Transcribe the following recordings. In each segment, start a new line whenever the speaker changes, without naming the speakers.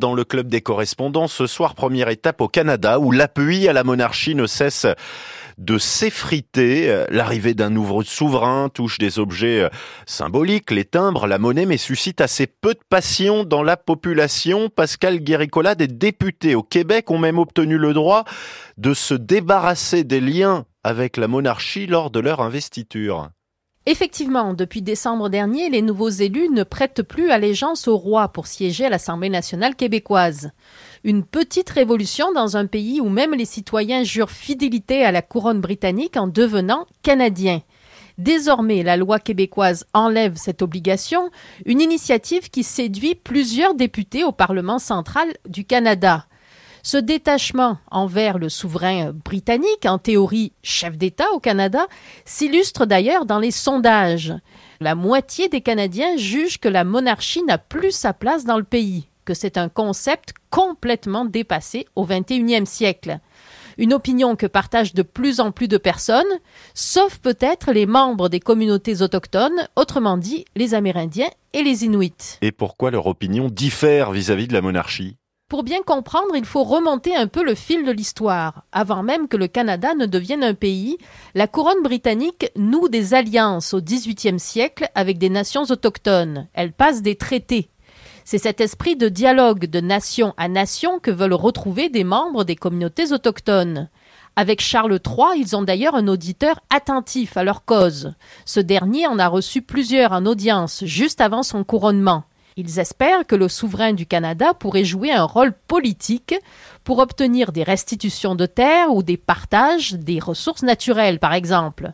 Dans le club des correspondants, ce soir, première étape au Canada, où l'appui à la monarchie ne cesse de s'effriter. L'arrivée d'un nouveau souverain touche des objets euh, symboliques, les timbres, la monnaie, mais suscite assez peu de passion dans la population. Pascal Guéricola, des députés au Québec ont même obtenu le droit de se débarrasser des liens avec la monarchie lors de leur investiture.
Effectivement, depuis décembre dernier, les nouveaux élus ne prêtent plus allégeance au roi pour siéger à l'Assemblée nationale québécoise. Une petite révolution dans un pays où même les citoyens jurent fidélité à la couronne britannique en devenant canadiens. Désormais, la loi québécoise enlève cette obligation, une initiative qui séduit plusieurs députés au Parlement central du Canada. Ce détachement envers le souverain britannique, en théorie chef d'État au Canada, s'illustre d'ailleurs dans les sondages. La moitié des Canadiens jugent que la monarchie n'a plus sa place dans le pays, que c'est un concept complètement dépassé au XXIe siècle. Une opinion que partagent de plus en plus de personnes, sauf peut-être les membres des communautés autochtones, autrement dit les Amérindiens et les Inuits.
Et pourquoi leur opinion diffère vis-à-vis -vis de la monarchie?
Pour bien comprendre, il faut remonter un peu le fil de l'histoire. Avant même que le Canada ne devienne un pays, la couronne britannique noue des alliances au XVIIIe siècle avec des nations autochtones. Elle passe des traités. C'est cet esprit de dialogue de nation à nation que veulent retrouver des membres des communautés autochtones. Avec Charles III, ils ont d'ailleurs un auditeur attentif à leur cause. Ce dernier en a reçu plusieurs en audience juste avant son couronnement. Ils espèrent que le souverain du Canada pourrait jouer un rôle politique pour obtenir des restitutions de terres ou des partages des ressources naturelles, par exemple.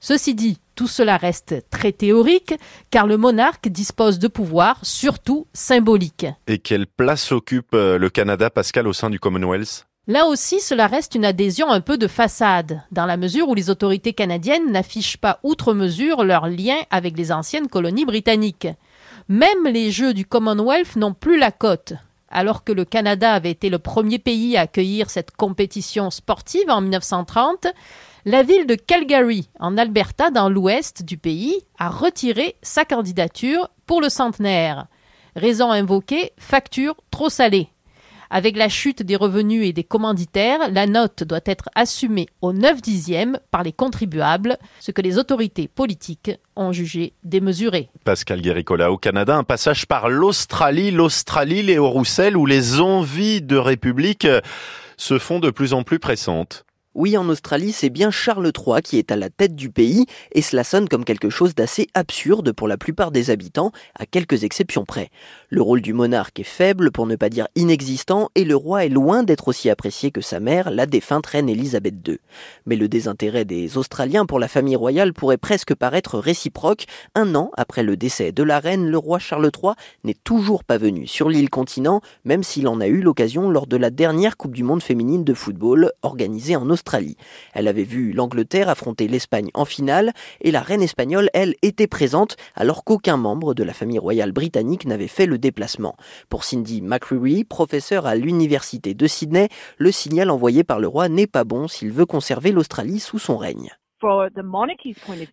Ceci dit, tout cela reste très théorique, car le monarque dispose de pouvoirs, surtout symboliques.
Et quelle place occupe euh, le Canada, Pascal, au sein du Commonwealth?
Là aussi, cela reste une adhésion un peu de façade, dans la mesure où les autorités canadiennes n'affichent pas outre mesure leur lien avec les anciennes colonies britanniques. Même les Jeux du Commonwealth n'ont plus la cote. Alors que le Canada avait été le premier pays à accueillir cette compétition sportive en 1930, la ville de Calgary, en Alberta, dans l'ouest du pays, a retiré sa candidature pour le centenaire. Raison invoquée, facture trop salée. Avec la chute des revenus et des commanditaires, la note doit être assumée au 9 dixième par les contribuables, ce que les autorités politiques ont jugé démesuré.
Pascal Guéricola, au Canada, un passage par l'Australie, l'Australie, Léo Roussel, où les envies de république se font de plus en plus pressantes.
Oui, en Australie, c'est bien Charles III qui est à la tête du pays, et cela sonne comme quelque chose d'assez absurde pour la plupart des habitants, à quelques exceptions près. Le rôle du monarque est faible, pour ne pas dire inexistant, et le roi est loin d'être aussi apprécié que sa mère, la défunte reine Elisabeth II. Mais le désintérêt des Australiens pour la famille royale pourrait presque paraître réciproque. Un an après le décès de la reine, le roi Charles III n'est toujours pas venu sur l'île continent, même s'il en a eu l'occasion lors de la dernière Coupe du Monde féminine de football organisée en Australie. Elle avait vu l'Angleterre affronter l'Espagne en finale et la reine espagnole, elle, était présente alors qu'aucun membre de la famille royale britannique n'avait fait le déplacement. Pour Cindy McCreary, professeure à l'université de Sydney, le signal envoyé par le roi n'est pas bon s'il veut conserver l'Australie sous son règne.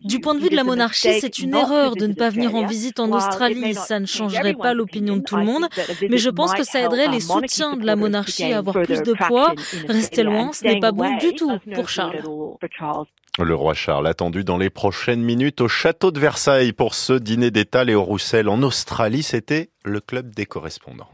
Du point de vue de la monarchie, c'est une erreur de ne pas venir en visite en Australie. Ça ne changerait pas l'opinion de tout le monde, mais je pense que ça aiderait les soutiens de la monarchie à avoir plus de poids. Rester loin, ce n'est pas bon du tout pour Charles.
Le roi Charles attendu dans les prochaines minutes au château de Versailles pour ce dîner d'État. Léo Roussel en Australie, c'était le club des correspondants.